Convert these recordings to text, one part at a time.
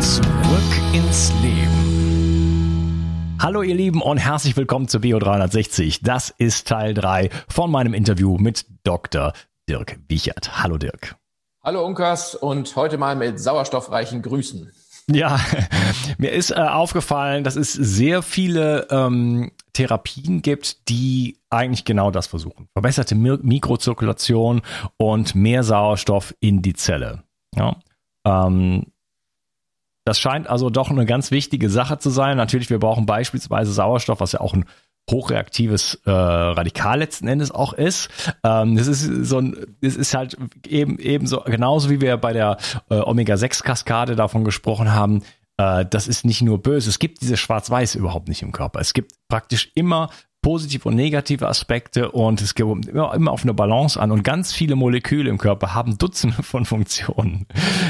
Zurück ins Leben. Hallo ihr Lieben und herzlich willkommen zu Bio 360. Das ist Teil 3 von meinem Interview mit Dr. Dirk Wiechert. Hallo Dirk. Hallo Unkas und heute mal mit sauerstoffreichen Grüßen. Ja, mir ist äh, aufgefallen, dass es sehr viele ähm, Therapien gibt, die eigentlich genau das versuchen. Verbesserte Mikrozirkulation und mehr Sauerstoff in die Zelle. Ja. Ähm, das scheint also doch eine ganz wichtige Sache zu sein. Natürlich, wir brauchen beispielsweise Sauerstoff, was ja auch ein hochreaktives äh, Radikal letzten Endes auch ist. Ähm, das ist so ein, das ist halt eben eben so genauso wie wir bei der äh, Omega-6-Kaskade davon gesprochen haben. Äh, das ist nicht nur böse. Es gibt diese Schwarz-Weiß überhaupt nicht im Körper. Es gibt praktisch immer positive und negative Aspekte und es geht immer, immer auf eine Balance an und ganz viele Moleküle im Körper haben Dutzende von Funktionen.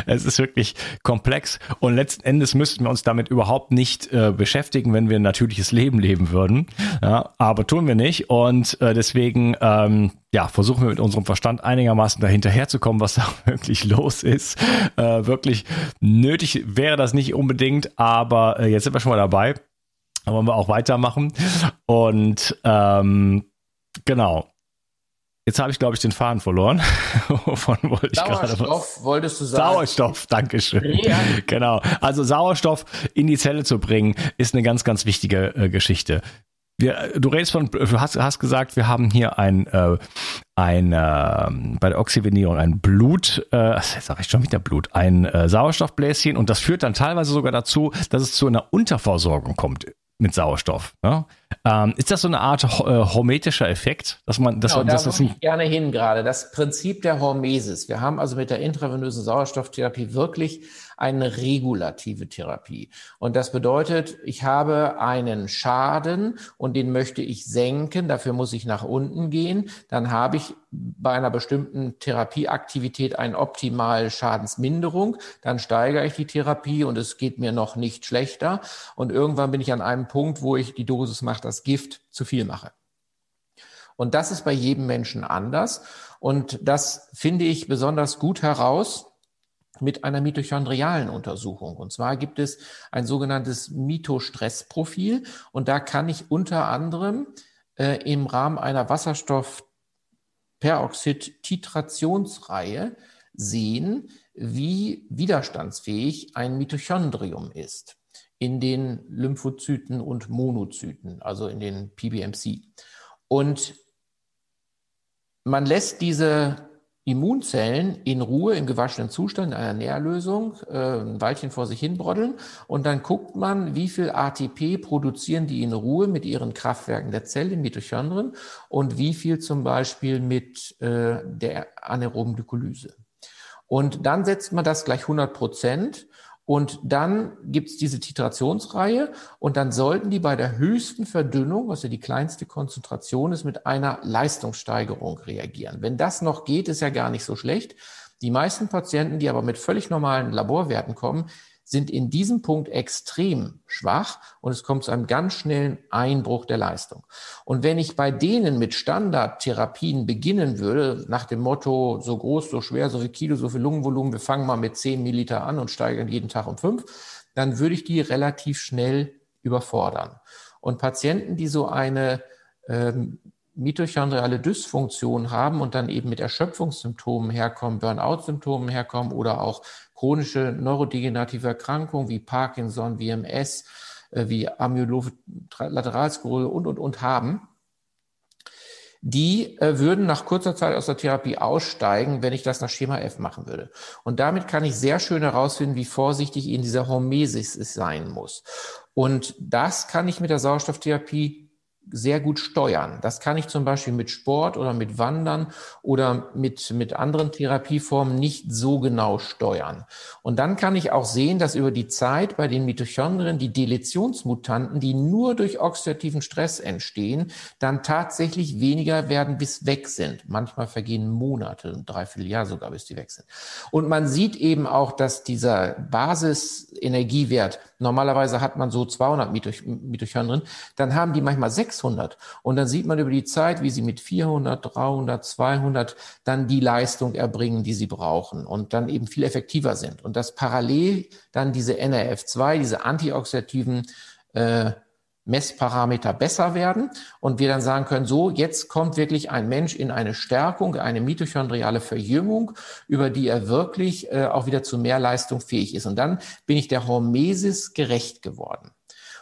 Es ist wirklich komplex und letzten Endes müssten wir uns damit überhaupt nicht äh, beschäftigen, wenn wir ein natürliches Leben leben würden. Ja, aber tun wir nicht und äh, deswegen ähm, ja, versuchen wir mit unserem Verstand einigermaßen dahinterherzukommen, was da wirklich los ist. Äh, wirklich nötig wäre das nicht unbedingt, aber äh, jetzt sind wir schon mal dabei. Da wollen wir auch weitermachen. Und ähm, genau. Jetzt habe ich, glaube ich, den Faden verloren. Wovon wollte ich Sauerstoff gerade wolltest du sagen. Sauerstoff, Dankeschön. Ja. Genau. Also Sauerstoff in die Zelle zu bringen, ist eine ganz, ganz wichtige äh, Geschichte. Wir, du redest von, du hast, hast gesagt, wir haben hier ein, äh, ein äh, bei der Oxygenierung ein Blut, äh, sag ich schon wieder Blut, ein äh, Sauerstoffbläschen und das führt dann teilweise sogar dazu, dass es zu einer Unterversorgung kommt mit Sauerstoff. Ne? Ähm, ist das so eine Art äh, hormetischer Effekt, dass man, dass, genau, dass da das ich gerne hin gerade. Das Prinzip der Hormesis. Wir haben also mit der intravenösen Sauerstofftherapie wirklich eine regulative Therapie. Und das bedeutet, ich habe einen Schaden und den möchte ich senken. Dafür muss ich nach unten gehen. Dann habe ich bei einer bestimmten Therapieaktivität eine optimale Schadensminderung. Dann steigere ich die Therapie und es geht mir noch nicht schlechter. Und irgendwann bin ich an einem Punkt, wo ich die Dosis mache, das Gift zu viel mache. Und das ist bei jedem Menschen anders. Und das finde ich besonders gut heraus mit einer mitochondrialen Untersuchung. Und zwar gibt es ein sogenanntes Mitostressprofil und da kann ich unter anderem äh, im Rahmen einer Wasserstoff Peroxid-Titrationsreihe sehen, wie widerstandsfähig ein Mitochondrium ist in den Lymphozyten und Monozyten, also in den PBMC. Und man lässt diese Immunzellen in Ruhe im gewaschenen Zustand in einer Nährlösung äh, ein Weilchen vor sich hin broddeln und dann guckt man, wie viel ATP produzieren die in Ruhe mit ihren Kraftwerken der Zelle, Mitochondrien und wie viel zum Beispiel mit äh, der anaeroben Glykolyse. Und dann setzt man das gleich 100 Prozent und dann gibt's diese Titrationsreihe und dann sollten die bei der höchsten Verdünnung, was ja die kleinste Konzentration ist, mit einer Leistungssteigerung reagieren. Wenn das noch geht, ist ja gar nicht so schlecht. Die meisten Patienten, die aber mit völlig normalen Laborwerten kommen, sind in diesem Punkt extrem schwach und es kommt zu einem ganz schnellen Einbruch der Leistung. Und wenn ich bei denen mit Standardtherapien beginnen würde, nach dem Motto, so groß, so schwer, so viel Kilo, so viel Lungenvolumen, wir fangen mal mit 10 Milliliter an und steigern jeden Tag um 5, dann würde ich die relativ schnell überfordern. Und Patienten, die so eine ähm, mitochondriale Dysfunktion haben und dann eben mit Erschöpfungssymptomen herkommen, Burnout-Symptomen herkommen oder auch chronische neurodegenerative Erkrankungen wie Parkinson, wie MS, äh, wie Amyloid-Lateralsklerose und, und, und haben, die äh, würden nach kurzer Zeit aus der Therapie aussteigen, wenn ich das nach Schema F machen würde. Und damit kann ich sehr schön herausfinden, wie vorsichtig ich in dieser Hormesis sein muss. Und das kann ich mit der Sauerstofftherapie sehr gut steuern. Das kann ich zum Beispiel mit Sport oder mit Wandern oder mit, mit anderen Therapieformen nicht so genau steuern. Und dann kann ich auch sehen, dass über die Zeit bei den Mitochondrien die Deletionsmutanten, die nur durch oxidativen Stress entstehen, dann tatsächlich weniger werden, bis weg sind. Manchmal vergehen Monate, ein Dreivierteljahr sogar, bis die weg sind. Und man sieht eben auch, dass dieser Basisenergiewert, normalerweise hat man so 200 Mitochondrien, dann haben die manchmal 600. Und dann sieht man über die Zeit, wie sie mit 400, 300, 200 dann die Leistung erbringen, die sie brauchen und dann eben viel effektiver sind. Und dass parallel dann diese NRF2, diese antioxidativen äh, Messparameter besser werden und wir dann sagen können, so, jetzt kommt wirklich ein Mensch in eine Stärkung, eine mitochondriale Verjüngung, über die er wirklich äh, auch wieder zu mehr Leistung fähig ist. Und dann bin ich der Hormesis gerecht geworden.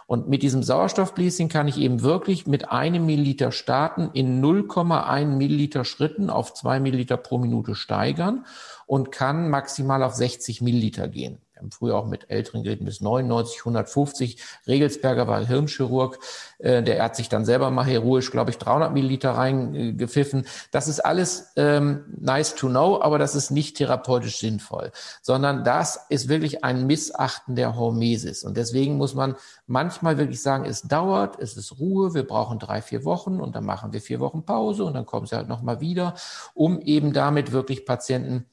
Und mit diesem Sauerstoffbläschen kann ich eben wirklich mit einem Milliliter starten, in 0,1 Milliliter Schritten auf zwei Milliliter pro Minute steigern und kann maximal auf 60 Milliliter gehen. Wir haben früher auch mit älteren Geräten bis 99, 150. Regelsberger war Hirnchirurg. Äh, der hat sich dann selber mal heroisch, glaube ich, 300 Milliliter reingepfiffen. Das ist alles ähm, nice to know, aber das ist nicht therapeutisch sinnvoll, sondern das ist wirklich ein Missachten der Hormesis. Und deswegen muss man manchmal wirklich sagen, es dauert, es ist Ruhe, wir brauchen drei, vier Wochen und dann machen wir vier Wochen Pause und dann kommen sie halt nochmal wieder, um eben damit wirklich Patienten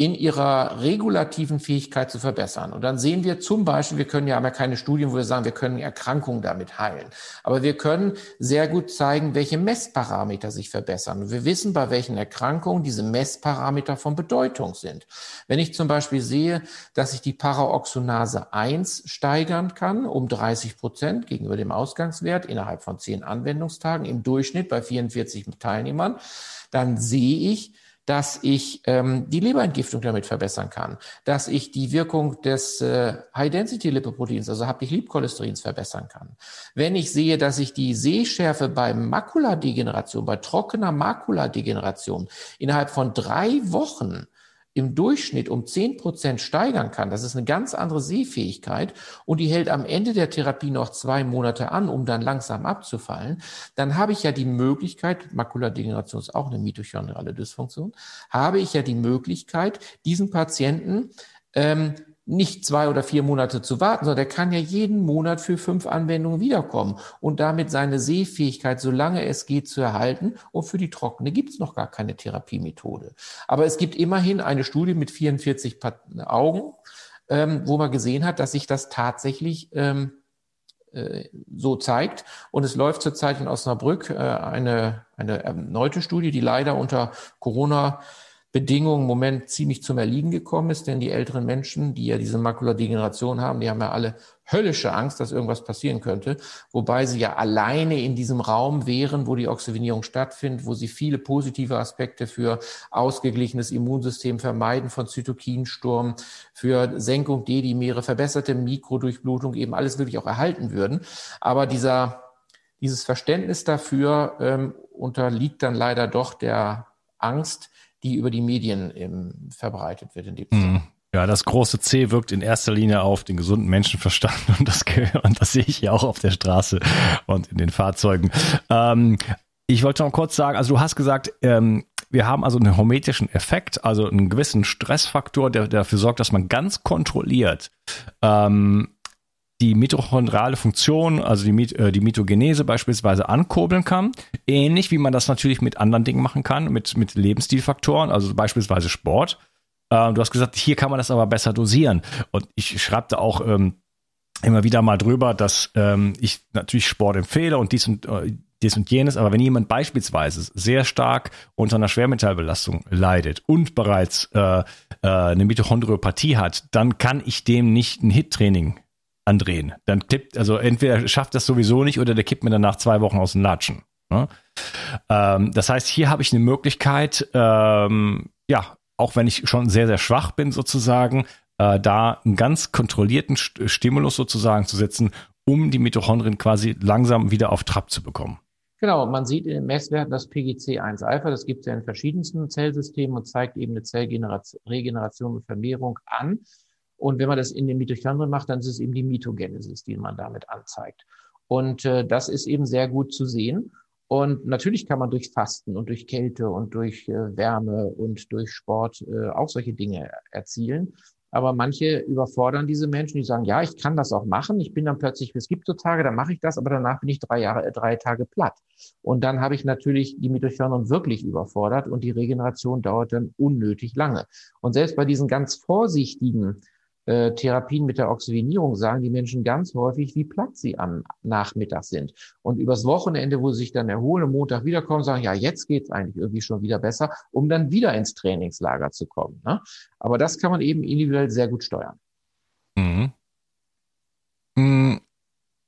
in ihrer regulativen Fähigkeit zu verbessern. Und dann sehen wir zum Beispiel, wir können ja haben ja keine Studien, wo wir sagen, wir können Erkrankungen damit heilen. Aber wir können sehr gut zeigen, welche Messparameter sich verbessern. Und wir wissen, bei welchen Erkrankungen diese Messparameter von Bedeutung sind. Wenn ich zum Beispiel sehe, dass ich die Paraoxonase 1 steigern kann um 30 Prozent gegenüber dem Ausgangswert innerhalb von zehn Anwendungstagen im Durchschnitt bei 44 Teilnehmern, dann sehe ich, dass ich ähm, die Leberentgiftung damit verbessern kann, dass ich die Wirkung des äh, High-Density-Lipoproteins, also Haptic-Liebcholesterin, verbessern kann. Wenn ich sehe, dass ich die Sehschärfe bei Makuladegeneration, bei trockener Makuladegeneration innerhalb von drei Wochen im Durchschnitt um zehn Prozent steigern kann, das ist eine ganz andere Sehfähigkeit und die hält am Ende der Therapie noch zwei Monate an, um dann langsam abzufallen, dann habe ich ja die Möglichkeit, Makuladegeneration ist auch eine mitochondriale Dysfunktion, habe ich ja die Möglichkeit, diesen Patienten ähm, nicht zwei oder vier Monate zu warten, sondern der kann ja jeden Monat für fünf Anwendungen wiederkommen und damit seine Sehfähigkeit, solange es geht, zu erhalten. Und für die Trockene gibt es noch gar keine Therapiemethode. Aber es gibt immerhin eine Studie mit 44 Augen, ähm, wo man gesehen hat, dass sich das tatsächlich ähm, äh, so zeigt. Und es läuft zurzeit in Osnabrück äh, eine, eine erneute Studie, die leider unter Corona Bedingungen im Moment ziemlich zum Erliegen gekommen ist, denn die älteren Menschen, die ja diese Makuladegeneration haben, die haben ja alle höllische Angst, dass irgendwas passieren könnte, wobei sie ja alleine in diesem Raum wären, wo die Oxygenierung stattfindet, wo sie viele positive Aspekte für ausgeglichenes Immunsystem, Vermeiden von Zytokinsturm, für Senkung D-Dimere, verbesserte Mikrodurchblutung eben alles wirklich auch erhalten würden. Aber dieser, dieses Verständnis dafür ähm, unterliegt dann leider doch der Angst, die über die Medien ähm, verbreitet wird in dem mhm. Ja, das große C wirkt in erster Linie auf den gesunden Menschenverstand und das, und das sehe ich hier auch auf der Straße und in den Fahrzeugen. Ähm, ich wollte noch kurz sagen, also du hast gesagt, ähm, wir haben also einen hormetischen Effekt, also einen gewissen Stressfaktor, der, der dafür sorgt, dass man ganz kontrolliert ähm, die mitochondriale Funktion, also die, äh, die Mitogenese beispielsweise ankurbeln kann. Ähnlich wie man das natürlich mit anderen Dingen machen kann, mit, mit Lebensstilfaktoren, also beispielsweise Sport. Äh, du hast gesagt, hier kann man das aber besser dosieren. Und ich schreibe da auch ähm, immer wieder mal drüber, dass ähm, ich natürlich Sport empfehle und dies und äh, dies und jenes, aber wenn jemand beispielsweise sehr stark unter einer Schwermetallbelastung leidet und bereits äh, äh, eine Mitochondriopathie hat, dann kann ich dem nicht ein Hit-Training andrehen. Dann klippt, also entweder schafft das sowieso nicht oder der kippt mir dann nach zwei Wochen aus dem Latschen. Ne? Ähm, das heißt, hier habe ich eine Möglichkeit, ähm, ja, auch wenn ich schon sehr, sehr schwach bin sozusagen, äh, da einen ganz kontrollierten Stimulus sozusagen zu setzen, um die Mitochondrien quasi langsam wieder auf Trab zu bekommen. Genau, man sieht in den Messwerten das PGC1-Alpha, das gibt es ja in verschiedensten Zellsystemen und zeigt eben eine Zellregeneration und Vermehrung an. Und wenn man das in den Mitochondrien macht, dann ist es eben die Mitogenesis, die man damit anzeigt. Und äh, das ist eben sehr gut zu sehen. Und natürlich kann man durch Fasten und durch Kälte und durch äh, Wärme und durch Sport äh, auch solche Dinge erzielen. Aber manche überfordern diese Menschen, die sagen, ja, ich kann das auch machen. Ich bin dann plötzlich, es gibt so Tage, da mache ich das, aber danach bin ich drei Jahre, äh, drei Tage platt. Und dann habe ich natürlich die Mitochondrien wirklich überfordert und die Regeneration dauert dann unnötig lange. Und selbst bei diesen ganz vorsichtigen äh, Therapien mit der Oxygenierung sagen die Menschen ganz häufig, wie platt sie am Nachmittag sind. Und übers Wochenende, wo sie sich dann erholen, am Montag wiederkommen, sagen, ja, jetzt geht's eigentlich irgendwie schon wieder besser, um dann wieder ins Trainingslager zu kommen. Ne? Aber das kann man eben individuell sehr gut steuern. Mhm. Mhm.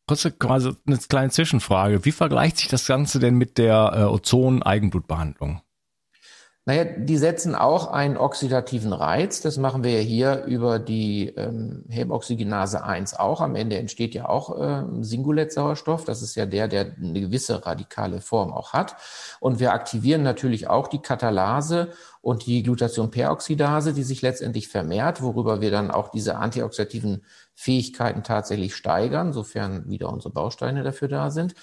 Kurze, also eine kleine Zwischenfrage. Wie vergleicht sich das Ganze denn mit der äh, Ozon-Eigenblutbehandlung? Naja, die setzen auch einen oxidativen Reiz. Das machen wir ja hier über die ähm, Hemoxygenase 1 auch. Am Ende entsteht ja auch äh, Singulett-Sauerstoff. Das ist ja der, der eine gewisse radikale Form auch hat. Und wir aktivieren natürlich auch die Katalase und die Glutathion-Peroxidase, die sich letztendlich vermehrt, worüber wir dann auch diese antioxidativen Fähigkeiten tatsächlich steigern, sofern wieder unsere Bausteine dafür da sind.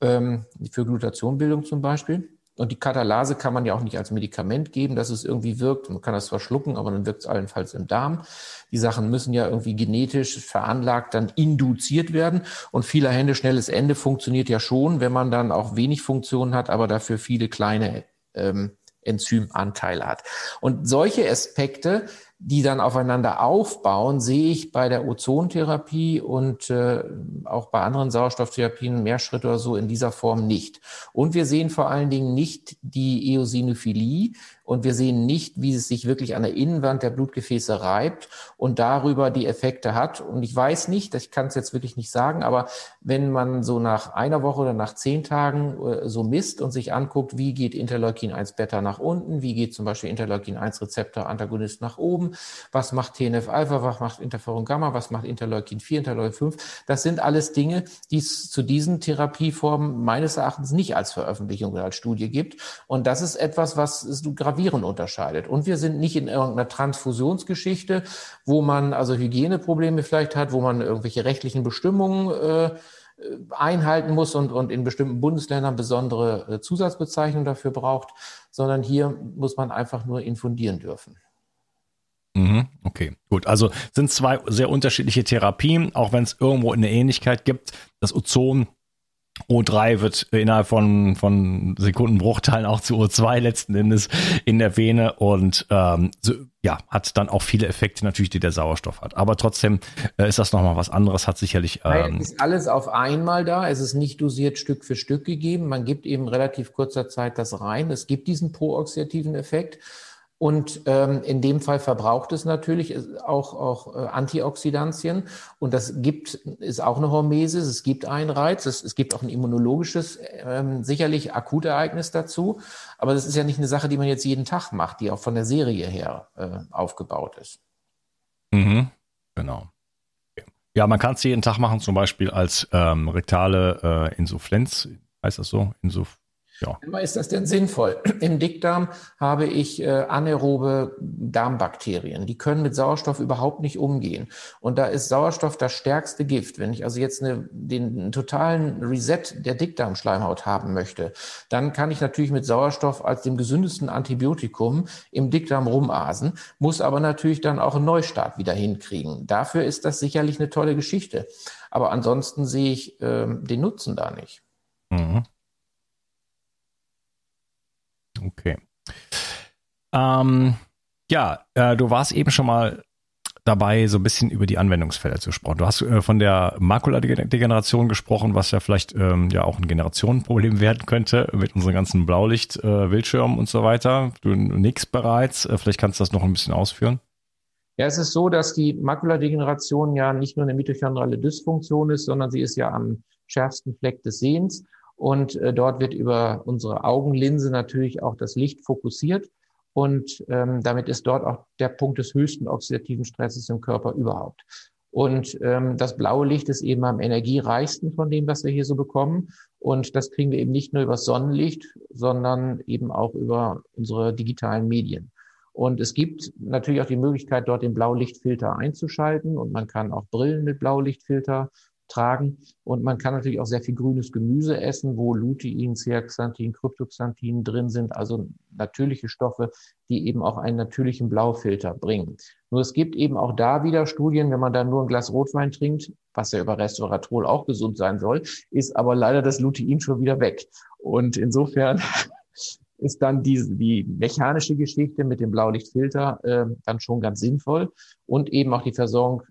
Ähm, für Glutathionbildung zum Beispiel. Und die Katalase kann man ja auch nicht als Medikament geben, dass es irgendwie wirkt. Man kann das zwar schlucken, aber dann wirkt es allenfalls im Darm. Die Sachen müssen ja irgendwie genetisch veranlagt dann induziert werden. Und vieler Hände, schnelles Ende funktioniert ja schon, wenn man dann auch wenig Funktionen hat, aber dafür viele kleine ähm, Enzymanteile hat. Und solche Aspekte die dann aufeinander aufbauen, sehe ich bei der Ozontherapie und äh, auch bei anderen Sauerstofftherapien mehr Schritte oder so in dieser Form nicht. Und wir sehen vor allen Dingen nicht die Eosinophilie, und wir sehen nicht, wie es sich wirklich an der Innenwand der Blutgefäße reibt und darüber die Effekte hat. Und ich weiß nicht, ich kann es jetzt wirklich nicht sagen, aber wenn man so nach einer Woche oder nach zehn Tagen äh, so misst und sich anguckt, wie geht Interleukin 1 Beta nach unten, wie geht zum Beispiel Interleukin 1 Rezeptor Antagonist nach oben, was macht TNF Alpha, was macht Interferon Gamma, was macht Interleukin 4, Interleukin 5, das sind alles Dinge, die es zu diesen Therapieformen meines Erachtens nicht als Veröffentlichung oder als Studie gibt. Und das ist etwas, was du gravierend unterscheidet. Und wir sind nicht in irgendeiner Transfusionsgeschichte, wo man also Hygieneprobleme vielleicht hat, wo man irgendwelche rechtlichen Bestimmungen äh, einhalten muss und, und in bestimmten Bundesländern besondere äh, Zusatzbezeichnungen dafür braucht, sondern hier muss man einfach nur infundieren dürfen. Mhm, okay, gut. Also sind zwei sehr unterschiedliche Therapien, auch wenn es irgendwo eine Ähnlichkeit gibt. Das Ozon O3 wird innerhalb von, von Sekundenbruchteilen auch zu O2 letzten Endes in der Vene und ähm, so, ja, hat dann auch viele Effekte natürlich, die der Sauerstoff hat. Aber trotzdem äh, ist das nochmal was anderes, hat sicherlich. Ähm, es ist alles auf einmal da, es ist nicht dosiert Stück für Stück gegeben. Man gibt eben relativ kurzer Zeit das rein. Es gibt diesen prooxidativen Effekt. Und ähm, in dem Fall verbraucht es natürlich auch, auch äh, Antioxidantien. Und das gibt, ist auch eine Hormesis. Es gibt einen Reiz. Es, es gibt auch ein immunologisches, ähm, sicherlich Akutereignis dazu. Aber das ist ja nicht eine Sache, die man jetzt jeden Tag macht, die auch von der Serie her äh, aufgebaut ist. Mhm, genau. Ja, man kann es jeden Tag machen, zum Beispiel als ähm, rektale äh, Insuffizienz, heißt das so? Insuf ja. Ist das denn sinnvoll? Im Dickdarm habe ich äh, anaerobe Darmbakterien. Die können mit Sauerstoff überhaupt nicht umgehen. Und da ist Sauerstoff das stärkste Gift. Wenn ich also jetzt eine, den totalen Reset der Dickdarmschleimhaut haben möchte, dann kann ich natürlich mit Sauerstoff als dem gesündesten Antibiotikum im Dickdarm rumasen, muss aber natürlich dann auch einen Neustart wieder hinkriegen. Dafür ist das sicherlich eine tolle Geschichte. Aber ansonsten sehe ich äh, den Nutzen da nicht. Mhm. Okay. Ähm, ja, äh, du warst eben schon mal dabei, so ein bisschen über die Anwendungsfälle zu sprechen. Du hast äh, von der Makuladegeneration gesprochen, was ja vielleicht ähm, ja auch ein Generationenproblem werden könnte mit unseren ganzen Blaulicht, äh, und so weiter. Du nix bereits. Äh, vielleicht kannst du das noch ein bisschen ausführen. Ja, es ist so, dass die Makuladegeneration ja nicht nur eine mitochondrale Dysfunktion ist, sondern sie ist ja am schärfsten Fleck des Sehens. Und äh, dort wird über unsere Augenlinse natürlich auch das Licht fokussiert. Und ähm, damit ist dort auch der Punkt des höchsten oxidativen Stresses im Körper überhaupt. Und ähm, das blaue Licht ist eben am energiereichsten von dem, was wir hier so bekommen. Und das kriegen wir eben nicht nur über Sonnenlicht, sondern eben auch über unsere digitalen Medien. Und es gibt natürlich auch die Möglichkeit, dort den Blaulichtfilter einzuschalten. Und man kann auch Brillen mit Blaulichtfilter tragen. Und man kann natürlich auch sehr viel grünes Gemüse essen, wo Lutein, Zeaxanthin, Kryptoxanthin drin sind, also natürliche Stoffe, die eben auch einen natürlichen Blaufilter bringen. Nur es gibt eben auch da wieder Studien, wenn man da nur ein Glas Rotwein trinkt, was ja über Resveratrol auch gesund sein soll, ist aber leider das Lutein schon wieder weg. Und insofern ist dann die, die mechanische Geschichte mit dem Blaulichtfilter äh, dann schon ganz sinnvoll und eben auch die Versorgung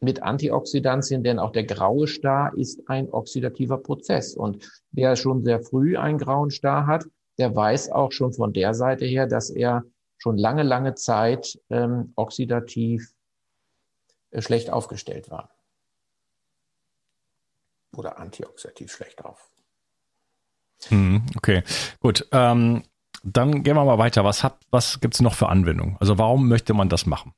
mit Antioxidantien, denn auch der graue Star ist ein oxidativer Prozess. Und wer schon sehr früh einen grauen Star hat, der weiß auch schon von der Seite her, dass er schon lange, lange Zeit ähm, oxidativ äh, schlecht aufgestellt war. Oder antioxidativ schlecht auf. Hm, okay, gut. Ähm, dann gehen wir mal weiter. Was, was gibt es noch für Anwendungen? Also warum möchte man das machen?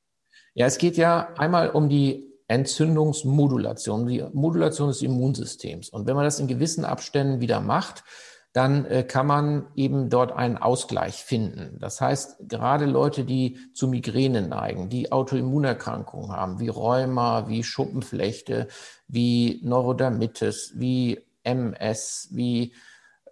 Ja, es geht ja einmal um die Entzündungsmodulation, die Modulation des Immunsystems. Und wenn man das in gewissen Abständen wieder macht, dann äh, kann man eben dort einen Ausgleich finden. Das heißt, gerade Leute, die zu Migräne neigen, die Autoimmunerkrankungen haben, wie Rheuma, wie Schuppenflechte, wie Neurodermitis, wie MS, wie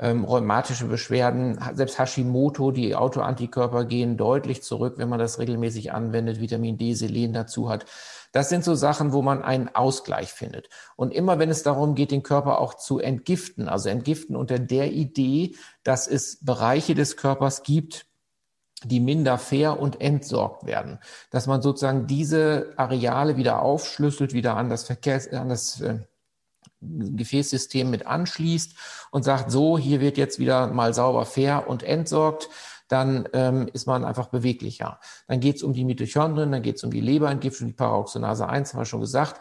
ähm, rheumatische Beschwerden, selbst Hashimoto, die Autoantikörper gehen deutlich zurück, wenn man das regelmäßig anwendet, Vitamin D, Selen dazu hat. Das sind so Sachen, wo man einen Ausgleich findet. Und immer wenn es darum geht, den Körper auch zu entgiften, also entgiften unter der Idee, dass es Bereiche des Körpers gibt, die minder fair und entsorgt werden. Dass man sozusagen diese Areale wieder aufschlüsselt, wieder an das Verkehrs, an das äh, Gefäßsystem mit anschließt und sagt, so, hier wird jetzt wieder mal sauber fair und entsorgt dann ähm, ist man einfach beweglicher. Dann geht es um die Mitochondrien, dann geht es um die Leberentgiftung, die Paraoxonase 1, haben wir schon gesagt.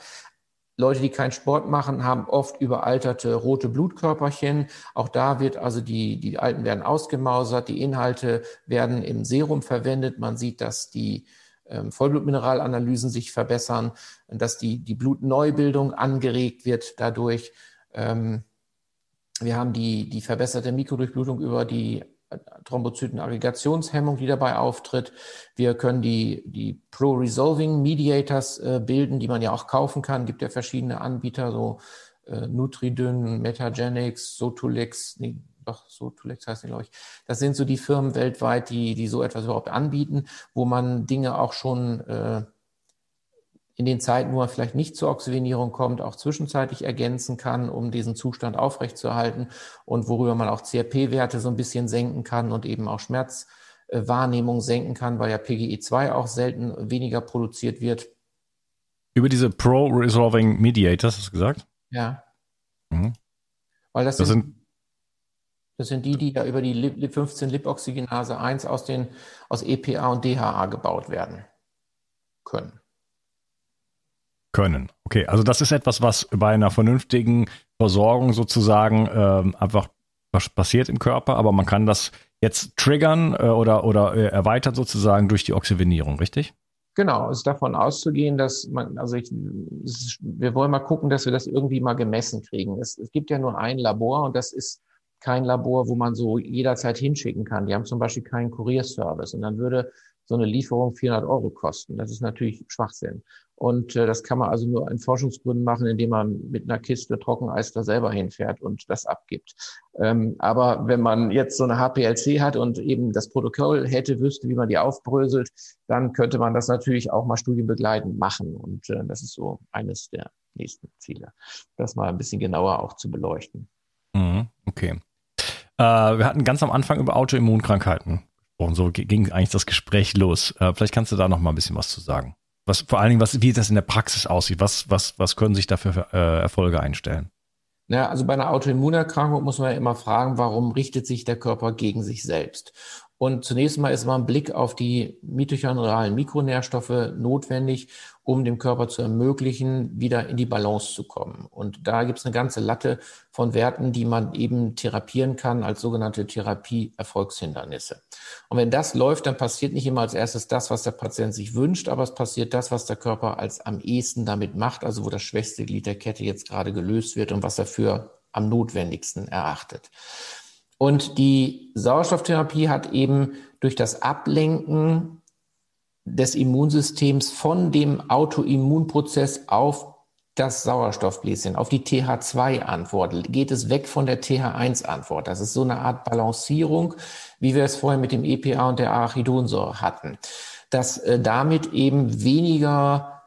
Leute, die keinen Sport machen, haben oft überalterte rote Blutkörperchen. Auch da wird also die, die alten werden ausgemausert, die Inhalte werden im Serum verwendet. Man sieht, dass die Vollblutmineralanalysen sich verbessern, dass die, die Blutneubildung angeregt wird dadurch. Ähm, wir haben die, die verbesserte Mikrodurchblutung über die Thrombozytenaggregationshemmung, die dabei auftritt. Wir können die, die Pro-Resolving Mediators äh, bilden, die man ja auch kaufen kann. Gibt ja verschiedene Anbieter, so äh, Nutridyn, Metagenics, Sotulix, doch, Sotulix heißt die, glaube ich. Das sind so die Firmen weltweit, die, die so etwas überhaupt anbieten, wo man Dinge auch schon äh, in den Zeiten, wo man vielleicht nicht zur Oxygenierung kommt, auch zwischenzeitlich ergänzen kann, um diesen Zustand aufrechtzuerhalten und worüber man auch CRP-Werte so ein bisschen senken kann und eben auch Schmerzwahrnehmung senken kann, weil ja PGE2 auch selten weniger produziert wird. Über diese Pro-Resolving Mediators, hast du gesagt? Ja. Mhm. Weil das, das sind, sind Das sind die, die ja über die Lip-15-Lipoxygenase 1 aus, den, aus EPA und DHA gebaut werden können. Können. Okay, also das ist etwas, was bei einer vernünftigen Versorgung sozusagen ähm, einfach passiert im Körper, aber man kann das jetzt triggern äh, oder, oder äh, erweitern sozusagen durch die Oxygenierung, richtig? Genau, es ist davon auszugehen, dass man, also ich, wir wollen mal gucken, dass wir das irgendwie mal gemessen kriegen. Es, es gibt ja nur ein Labor und das ist kein Labor, wo man so jederzeit hinschicken kann. Die haben zum Beispiel keinen Kurierservice und dann würde so eine Lieferung 400 Euro kosten. Das ist natürlich Schwachsinn. Und äh, das kann man also nur in Forschungsgründen machen, indem man mit einer Kiste Trockeneis da selber hinfährt und das abgibt. Ähm, aber wenn man jetzt so eine HPLC hat und eben das Protokoll hätte, wüsste, wie man die aufbröselt, dann könnte man das natürlich auch mal studienbegleitend machen. Und äh, das ist so eines der nächsten Ziele, das mal ein bisschen genauer auch zu beleuchten. Mhm, okay. Äh, wir hatten ganz am Anfang über Autoimmunkrankheiten gesprochen. So ging eigentlich das Gespräch los. Äh, vielleicht kannst du da noch mal ein bisschen was zu sagen. Was, vor allen Dingen, was, wie das in der Praxis aussieht. Was, was, was können sich da für äh, Erfolge einstellen? Ja, also bei einer Autoimmunerkrankung muss man ja immer fragen, warum richtet sich der Körper gegen sich selbst? Und zunächst mal ist mal ein Blick auf die mitochondrialen Mikronährstoffe notwendig, um dem Körper zu ermöglichen, wieder in die Balance zu kommen. Und da gibt es eine ganze Latte von Werten, die man eben therapieren kann als sogenannte Therapie-Erfolgshindernisse. Und wenn das läuft, dann passiert nicht immer als erstes das, was der Patient sich wünscht, aber es passiert das, was der Körper als am ehesten damit macht, also wo das schwächste Glied der Kette jetzt gerade gelöst wird und was er für am notwendigsten erachtet. Und die Sauerstofftherapie hat eben durch das Ablenken des Immunsystems von dem Autoimmunprozess auf das Sauerstoffbläschen, auf die TH2-Antwort, geht es weg von der TH1-Antwort. Das ist so eine Art Balancierung, wie wir es vorher mit dem EPA und der Arachidonsäure hatten. Dass äh, damit eben weniger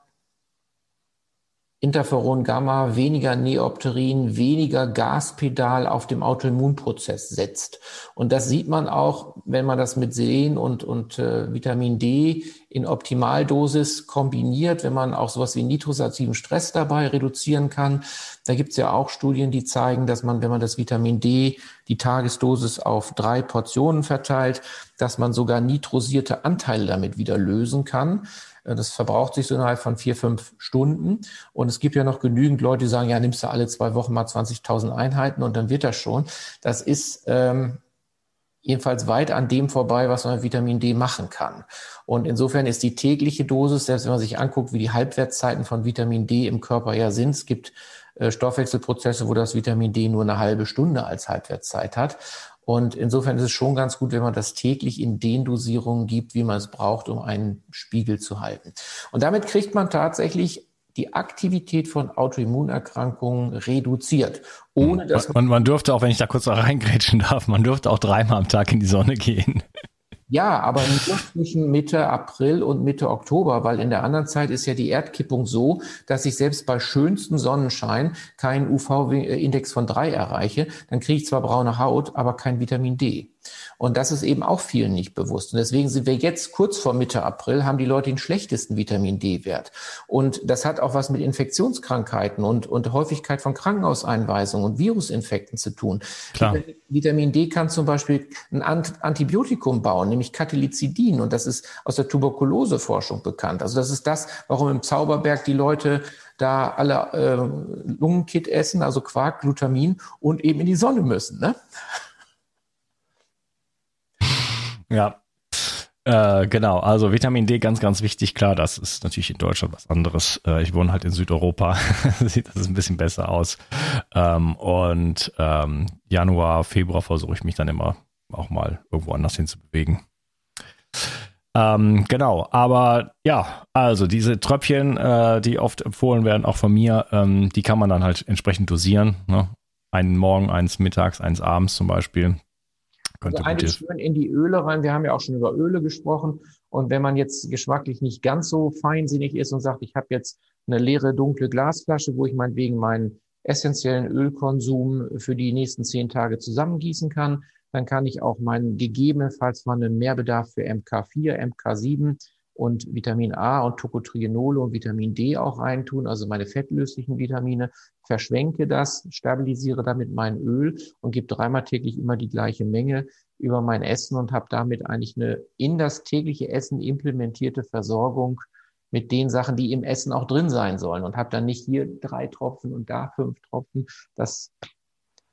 Interferon Gamma, weniger Neopterin, weniger Gaspedal auf dem Autoimmunprozess setzt. Und das sieht man auch, wenn man das mit Selen und, und äh, Vitamin D in Optimaldosis kombiniert, wenn man auch sowas wie nitrosativen Stress dabei reduzieren kann. Da gibt es ja auch Studien, die zeigen, dass man, wenn man das Vitamin D, die Tagesdosis auf drei Portionen verteilt, dass man sogar nitrosierte Anteile damit wieder lösen kann. Äh, das verbraucht sich so innerhalb von vier, fünf Stunden. Und es gibt ja noch genügend Leute, die sagen, ja, nimmst du alle zwei Wochen mal 20.000 Einheiten und dann wird das schon. Das ist ähm, jedenfalls weit an dem vorbei, was man mit Vitamin D machen kann. Und insofern ist die tägliche Dosis, selbst wenn man sich anguckt, wie die Halbwertszeiten von Vitamin D im Körper ja sind, es gibt äh, Stoffwechselprozesse, wo das Vitamin D nur eine halbe Stunde als Halbwertszeit hat. Und insofern ist es schon ganz gut, wenn man das täglich in den Dosierungen gibt, wie man es braucht, um einen Spiegel zu halten. Und damit kriegt man tatsächlich die Aktivität von Autoimmunerkrankungen reduziert. Ohne dass man, man, man dürfte auch, wenn ich da kurz reingrätschen darf, man dürfte auch dreimal am Tag in die Sonne gehen. Ja, aber nur zwischen Mitte April und Mitte Oktober, weil in der anderen Zeit ist ja die Erdkippung so, dass ich selbst bei schönstem Sonnenschein keinen UV-Index von drei erreiche. Dann kriege ich zwar braune Haut, aber kein Vitamin D. Und das ist eben auch vielen nicht bewusst. Und deswegen sind wir jetzt kurz vor Mitte April, haben die Leute den schlechtesten Vitamin D-Wert. Und das hat auch was mit Infektionskrankheiten und, und Häufigkeit von Krankenhauseinweisungen und Virusinfekten zu tun. Klar. Vitamin D kann zum Beispiel ein Antibiotikum bauen, nämlich Catelicidin. Und das ist aus der Tuberkuloseforschung bekannt. Also das ist das, warum im Zauberberg die Leute da alle äh, Lungenkit essen, also Quark, Glutamin und eben in die Sonne müssen. Ne? Ja. Äh, genau, also Vitamin D ganz, ganz wichtig. Klar, das ist natürlich in Deutschland was anderes. Äh, ich wohne halt in Südeuropa, sieht das ein bisschen besser aus. Ähm, und ähm, Januar, Februar versuche ich mich dann immer auch mal irgendwo anders hin zu bewegen. Ähm, genau, aber ja, also diese Tröpfchen, äh, die oft empfohlen werden, auch von mir, ähm, die kann man dann halt entsprechend dosieren. Ne? Einen Morgen, eins mittags, eins abends zum Beispiel. Könnte also eigentlich schön in die Öle rein. Wir haben ja auch schon über Öle gesprochen. Und wenn man jetzt geschmacklich nicht ganz so feinsinnig ist und sagt, ich habe jetzt eine leere dunkle Glasflasche, wo ich meinetwegen meinen essentiellen Ölkonsum für die nächsten zehn Tage zusammengießen kann, dann kann ich auch meinen gegebenenfalls mal einen Mehrbedarf für MK4, MK7 und Vitamin A und Tocotrienole und Vitamin D auch reintun, also meine fettlöslichen Vitamine, verschwenke das, stabilisiere damit mein Öl und gebe dreimal täglich immer die gleiche Menge über mein Essen und habe damit eigentlich eine in das tägliche Essen implementierte Versorgung mit den Sachen, die im Essen auch drin sein sollen und habe dann nicht hier drei Tropfen und da fünf Tropfen. Das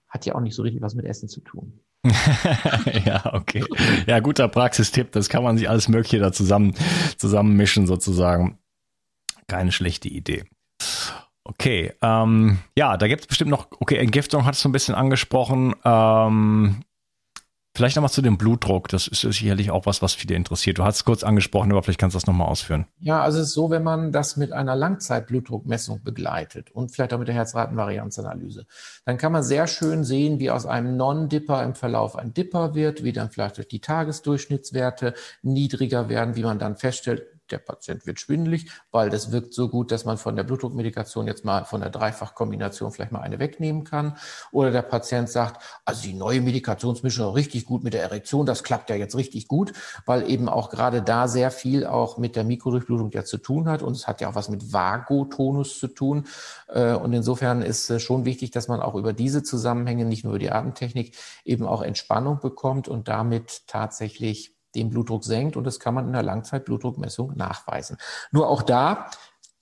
hat ja auch nicht so richtig was mit Essen zu tun. ja, okay. Ja, guter Praxistipp. Das kann man sich alles Mögliche da zusammen, zusammenmischen sozusagen. Keine schlechte Idee. Okay, ähm, ja, da gibt es bestimmt noch, okay, Entgiftung hat es so ein bisschen angesprochen. Ähm, Vielleicht nochmal zu dem Blutdruck. Das ist sicherlich auch was, was viele interessiert. Du hast es kurz angesprochen, aber vielleicht kannst du das nochmal ausführen. Ja, also es ist so, wenn man das mit einer Langzeitblutdruckmessung begleitet und vielleicht auch mit der Herzratenvarianzanalyse, dann kann man sehr schön sehen, wie aus einem Non-Dipper im Verlauf ein Dipper wird, wie dann vielleicht durch die Tagesdurchschnittswerte niedriger werden, wie man dann feststellt, der Patient wird schwindelig, weil das wirkt so gut, dass man von der Blutdruckmedikation jetzt mal von der Dreifachkombination vielleicht mal eine wegnehmen kann. Oder der Patient sagt, also die neue Medikationsmischung richtig gut mit der Erektion, das klappt ja jetzt richtig gut, weil eben auch gerade da sehr viel auch mit der Mikrodurchblutung ja zu tun hat und es hat ja auch was mit Vagotonus zu tun. Äh, und insofern ist es schon wichtig, dass man auch über diese Zusammenhänge, nicht nur über die Atemtechnik, eben auch Entspannung bekommt und damit tatsächlich den Blutdruck senkt und das kann man in der Langzeitblutdruckmessung nachweisen. Nur auch da,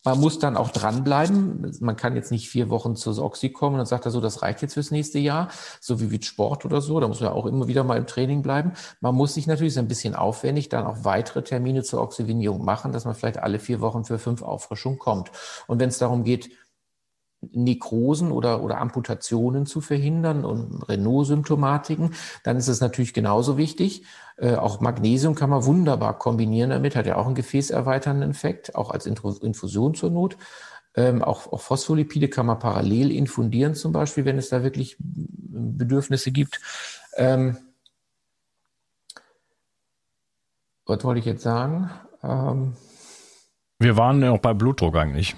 man muss dann auch dranbleiben. Man kann jetzt nicht vier Wochen zur Oxy kommen und sagt er so, das reicht jetzt fürs nächste Jahr, so wie mit Sport oder so. Da muss man auch immer wieder mal im Training bleiben. Man muss sich natürlich ein bisschen aufwendig dann auch weitere Termine zur Oxygenierung machen, dass man vielleicht alle vier Wochen für fünf Auffrischungen kommt. Und wenn es darum geht, Nekrosen oder, oder Amputationen zu verhindern und Renault-Symptomatiken, dann ist es natürlich genauso wichtig. Äh, auch Magnesium kann man wunderbar kombinieren damit, hat ja auch einen gefäßerweiternden Effekt, auch als Infusion zur Not. Ähm, auch, auch Phospholipide kann man parallel infundieren, zum Beispiel, wenn es da wirklich Bedürfnisse gibt. Ähm, was wollte ich jetzt sagen? Ähm, Wir waren ja auch bei Blutdruck eigentlich.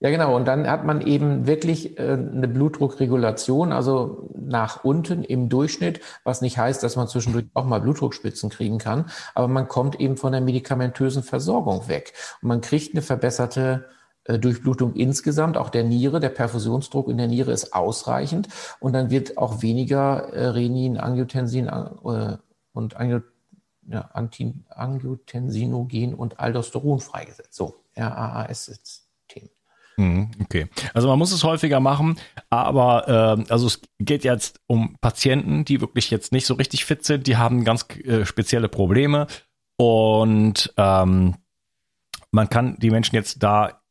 Ja, genau. Und dann hat man eben wirklich äh, eine Blutdruckregulation, also nach unten im Durchschnitt, was nicht heißt, dass man zwischendurch auch mal Blutdruckspitzen kriegen kann. Aber man kommt eben von der medikamentösen Versorgung weg. Und man kriegt eine verbesserte äh, Durchblutung insgesamt, auch der Niere, der Perfusionsdruck in der Niere ist ausreichend. Und dann wird auch weniger äh, Renin, Angiotensin äh, und Angiotensinogen und Aldosteron freigesetzt. So, RAAS jetzt. Mhm, okay. Also man muss es häufiger machen, aber äh, also es geht jetzt um Patienten, die wirklich jetzt nicht so richtig fit sind, die haben ganz äh, spezielle Probleme und ähm, man kann die Menschen jetzt da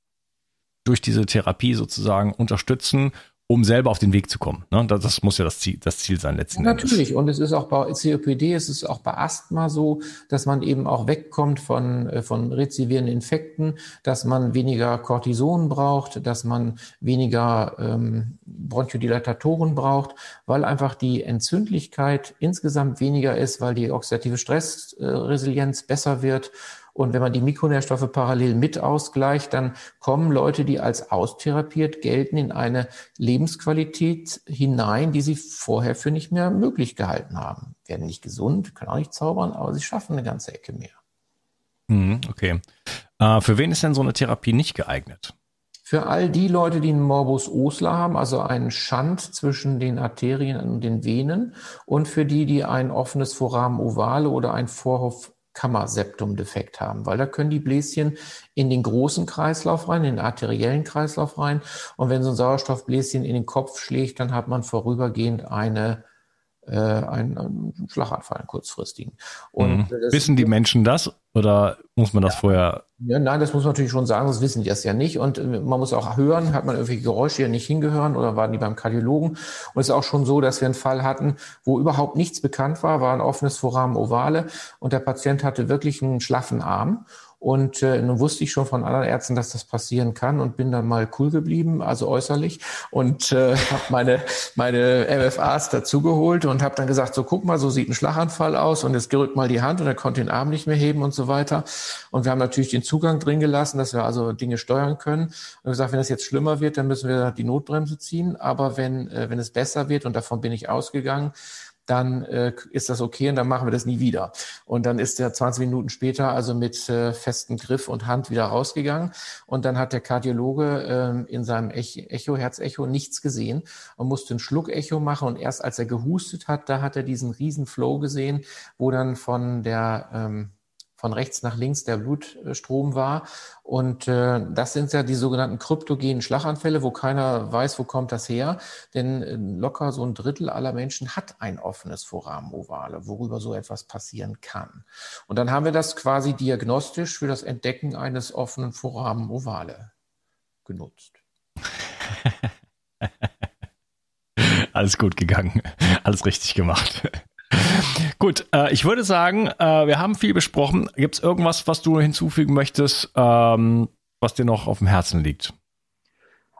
durch diese Therapie sozusagen unterstützen um selber auf den Weg zu kommen. Ne? Das, das, muss ja das Ziel, das Ziel sein letzten Endes. Natürlich. Und es ist auch bei COPD, es ist auch bei Asthma so, dass man eben auch wegkommt von, äh, von rezidivierenden Infekten, dass man weniger Cortison braucht, dass man weniger ähm, Bronchodilatatoren braucht, weil einfach die Entzündlichkeit insgesamt weniger ist, weil die oxidative Stressresilienz besser wird und wenn man die Mikronährstoffe parallel mit ausgleicht, dann kommen Leute, die als austherapiert gelten, in eine Lebensqualität hinein, die sie vorher für nicht mehr möglich gehalten haben. Werden nicht gesund, können auch nicht zaubern, aber sie schaffen eine ganze Ecke mehr. Mhm, okay. Äh, für wen ist denn so eine Therapie nicht geeignet? Für all die Leute, die einen Morbus Osler haben, also einen Schand zwischen den Arterien und den Venen, und für die, die ein offenes Foramen ovale oder ein Vorhof Kammerseptumdefekt haben, weil da können die Bläschen in den großen Kreislauf rein, in den arteriellen Kreislauf rein. Und wenn so ein Sauerstoffbläschen in den Kopf schlägt, dann hat man vorübergehend eine äh, einen, einen Schlaganfall, einen kurzfristigen. Und mhm. Wissen die Menschen das oder muss man das ja. vorher? Ja, nein, das muss man natürlich schon sagen, das wissen die das ja nicht. Und äh, man muss auch hören, hat man irgendwelche Geräusche, die nicht hingehören oder waren die beim Kardiologen? Und es ist auch schon so, dass wir einen Fall hatten, wo überhaupt nichts bekannt war, war ein offenes Foramen ovale und der Patient hatte wirklich einen schlaffen Arm. Und äh, nun wusste ich schon von anderen Ärzten, dass das passieren kann und bin dann mal cool geblieben, also äußerlich und äh, habe meine meine MFAs dazugeholt und habe dann gesagt, so guck mal, so sieht ein Schlaganfall aus und jetzt gerückt mal die Hand und er konnte den Arm nicht mehr heben und so weiter. Und wir haben natürlich den Zugang drin gelassen, dass wir also Dinge steuern können. Und gesagt, wenn das jetzt schlimmer wird, dann müssen wir die Notbremse ziehen. Aber wenn äh, wenn es besser wird und davon bin ich ausgegangen, dann äh, ist das okay und dann machen wir das nie wieder. Und dann ist er 20 Minuten später also mit äh, festem Griff und Hand wieder rausgegangen. Und dann hat der Kardiologe äh, in seinem Echo, Herzecho nichts gesehen und musste ein Schluckecho machen. Und erst als er gehustet hat, da hat er diesen riesen Flow gesehen, wo dann von der ähm, von rechts nach links der Blutstrom war. Und äh, das sind ja die sogenannten kryptogenen Schlaganfälle, wo keiner weiß, wo kommt das her. Denn äh, locker so ein Drittel aller Menschen hat ein offenes Foramen ovale, worüber so etwas passieren kann. Und dann haben wir das quasi diagnostisch für das Entdecken eines offenen Foramen ovale genutzt. Alles gut gegangen. Alles richtig gemacht. Gut, äh, ich würde sagen, äh, wir haben viel besprochen. Gibt es irgendwas, was du hinzufügen möchtest, ähm, was dir noch auf dem Herzen liegt?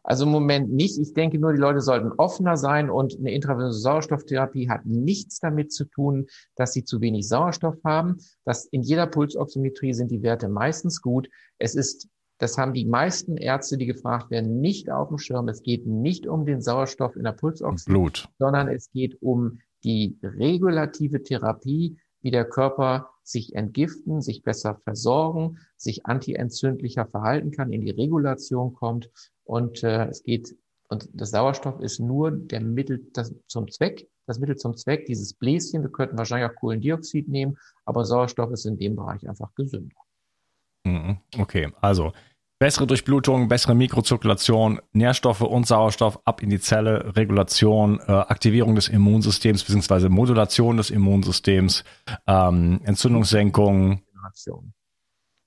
Also im Moment nicht. Ich denke nur, die Leute sollten offener sein und eine intravenöse Sauerstofftherapie hat nichts damit zu tun, dass sie zu wenig Sauerstoff haben. Das in jeder Pulsoximetrie sind die Werte meistens gut. Es ist das haben die meisten Ärzte, die gefragt werden, nicht auf dem Schirm. Es geht nicht um den Sauerstoff in der Pulsoximetrie, sondern es geht um die regulative Therapie, wie der Körper sich entgiften, sich besser versorgen, sich antientzündlicher verhalten kann, in die Regulation kommt. Und äh, es geht, und das Sauerstoff ist nur der Mittel das, zum Zweck, das Mittel zum Zweck, dieses Bläschen. Wir könnten wahrscheinlich auch Kohlendioxid nehmen, aber Sauerstoff ist in dem Bereich einfach gesünder. Mhm. Okay, also Bessere Durchblutung, bessere Mikrozirkulation, Nährstoffe und Sauerstoff ab in die Zelle, Regulation, äh, Aktivierung des Immunsystems bzw. Modulation des Immunsystems, ähm, Entzündungssenkung.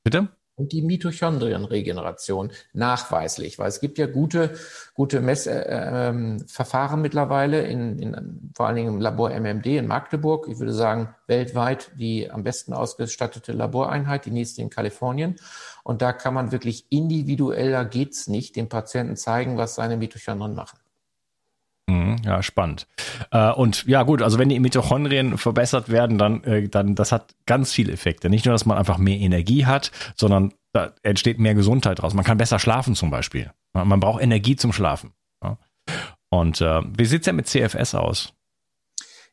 Bitte? und die Mitochondrienregeneration nachweislich, weil es gibt ja gute, gute Messverfahren äh, ähm, mittlerweile, in, in, vor allen Dingen im Labor MMD in Magdeburg. Ich würde sagen, weltweit die am besten ausgestattete Laboreinheit, die nächste in Kalifornien. Und da kann man wirklich individueller geht's nicht dem Patienten zeigen, was seine Mitochondrien machen. Mhm, ja, spannend. Äh, und ja, gut, also wenn die Mitochondrien verbessert werden, dann, äh, dann das hat ganz viele Effekte. Nicht nur, dass man einfach mehr Energie hat, sondern da entsteht mehr Gesundheit draus. Man kann besser schlafen zum Beispiel. Man braucht Energie zum Schlafen. Und äh, wie sieht's denn mit CFS aus?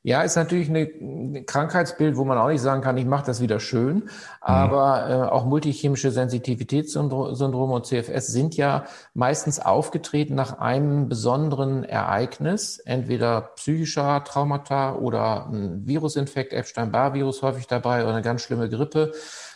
Ja, ist natürlich ein Krankheitsbild, wo man auch nicht sagen kann, ich mache das wieder schön. Aber mhm. äh, auch multichemische Sensitivitätssyndrome und CFS sind ja meistens aufgetreten nach einem besonderen Ereignis, entweder psychischer Traumata oder ein Virusinfekt, Epstein-Barr-Virus häufig dabei oder eine ganz schlimme Grippe,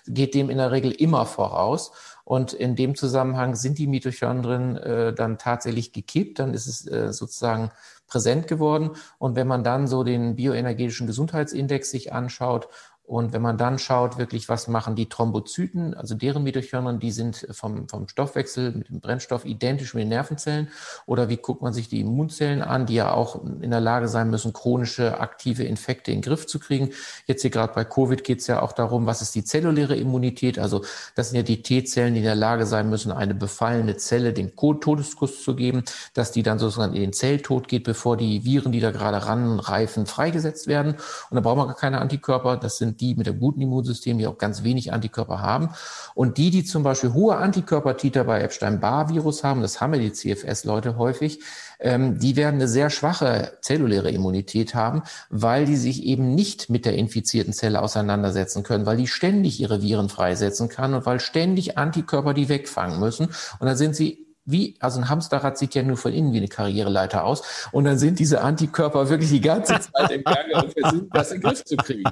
geht dem in der Regel immer voraus. Und in dem Zusammenhang sind die Mitochondrien äh, dann tatsächlich gekippt. Dann ist es äh, sozusagen präsent geworden. Und wenn man dann so den bioenergetischen Gesundheitsindex sich anschaut und wenn man dann schaut, wirklich, was machen die Thrombozyten, also deren Mitochondrien, die sind vom, vom Stoffwechsel mit dem Brennstoff identisch mit den Nervenzellen. Oder wie guckt man sich die Immunzellen an, die ja auch in der Lage sein müssen, chronische aktive Infekte in den Griff zu kriegen. Jetzt hier gerade bei Covid geht es ja auch darum, was ist die zelluläre Immunität? Also das sind ja die T-Zellen, die in der Lage sein müssen, eine befallene Zelle den Todeskuss zu geben, dass die dann sozusagen in den Zelltod geht, bevor die Viren, die da gerade ranreifen, freigesetzt werden. Und da braucht man gar keine Antikörper. Das sind die mit einem guten Immunsystem, die auch ganz wenig Antikörper haben. Und die, die zum Beispiel hohe Antikörpertiter bei Epstein-Barr-Virus haben, das haben ja die CFS-Leute häufig, ähm, die werden eine sehr schwache zelluläre Immunität haben, weil die sich eben nicht mit der infizierten Zelle auseinandersetzen können, weil die ständig ihre Viren freisetzen kann und weil ständig Antikörper die wegfangen müssen. Und dann sind sie wie, also ein Hamsterrad sieht ja nur von innen wie eine Karriereleiter aus. Und dann sind diese Antikörper wirklich die ganze Zeit im Gange und versuchen, das in den Griff zu kriegen.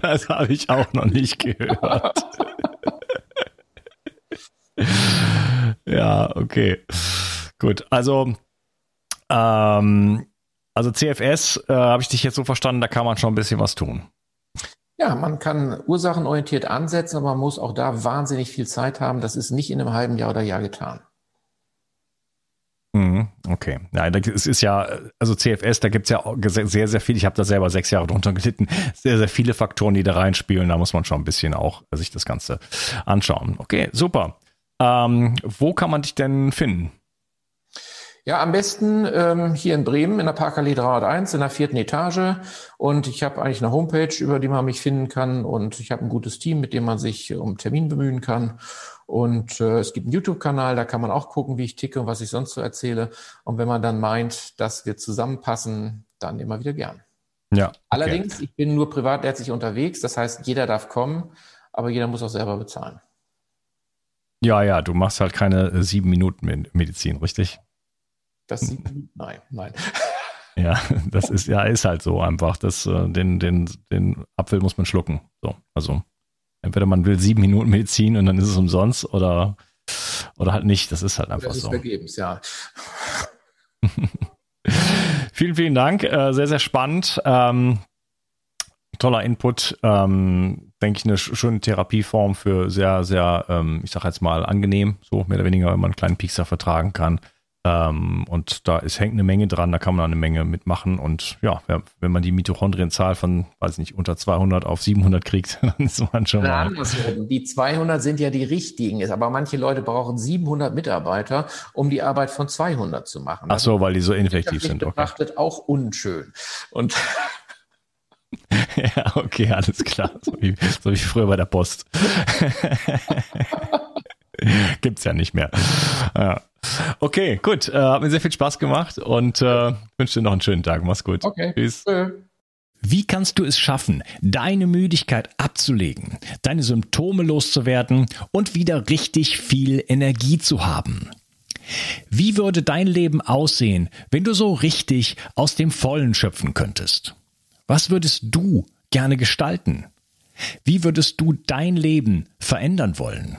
Das habe ich auch noch nicht gehört. ja, okay. Gut, also, ähm, also CFS, äh, habe ich dich jetzt so verstanden, da kann man schon ein bisschen was tun. Ja, man kann ursachenorientiert ansetzen, aber man muss auch da wahnsinnig viel Zeit haben. Das ist nicht in einem halben Jahr oder Jahr getan. Mhm, okay. Ja, es ist ja, also CFS, da gibt's ja sehr, sehr viel, ich habe da selber sechs Jahre drunter gelitten, sehr, sehr viele Faktoren, die da reinspielen. Da muss man schon ein bisschen auch sich das Ganze anschauen. Okay, super. Ähm, wo kann man dich denn finden? Ja, am besten ähm, hier in Bremen in der Parkallee 301 in der vierten Etage. Und ich habe eigentlich eine Homepage, über die man mich finden kann. Und ich habe ein gutes Team, mit dem man sich um Termin bemühen kann. Und äh, es gibt einen YouTube-Kanal, da kann man auch gucken, wie ich ticke und was ich sonst so erzähle. Und wenn man dann meint, dass wir zusammenpassen, dann immer wieder gern. Ja. Okay. Allerdings, ich bin nur privatärztlich unterwegs, das heißt, jeder darf kommen, aber jeder muss auch selber bezahlen. Ja, ja, du machst halt keine äh, sieben Minuten Medizin, richtig? Das sieben, nein, nein. Ja, das ist ja ist halt so einfach. Das, äh, den, den, den Apfel muss man schlucken. So, also entweder man will sieben Minuten Medizin und dann ist es umsonst oder, oder halt nicht. Das ist halt einfach das ist so. Vergebens, ja. vielen, vielen Dank. Äh, sehr, sehr spannend. Ähm, toller Input. Ähm, denke ich, eine schöne Therapieform für sehr, sehr, ähm, ich sage jetzt mal, angenehm, so mehr oder weniger, wenn man einen kleinen Piekser vertragen kann. Ähm, und da ist, hängt eine Menge dran, da kann man eine Menge mitmachen. Und ja, wenn man die Mitochondrienzahl von, weiß nicht, unter 200 auf 700 kriegt, dann ist man schon mal. Die 200 sind ja die richtigen, aber manche Leute brauchen 700 Mitarbeiter, um die Arbeit von 200 zu machen. Ach so, weil die so ineffektiv sind. Betrachtet okay. auch unschön. Und ja, okay, alles klar. So wie, so wie früher bei der Post. Gibt's ja nicht mehr. Ja. Okay, gut. Äh, hat mir sehr viel Spaß gemacht und äh, wünsche dir noch einen schönen Tag. Mach's gut. Okay. Tschüss. Wie kannst du es schaffen, deine Müdigkeit abzulegen, deine Symptome loszuwerden und wieder richtig viel Energie zu haben? Wie würde dein Leben aussehen, wenn du so richtig aus dem Vollen schöpfen könntest? Was würdest du gerne gestalten? Wie würdest du dein Leben verändern wollen?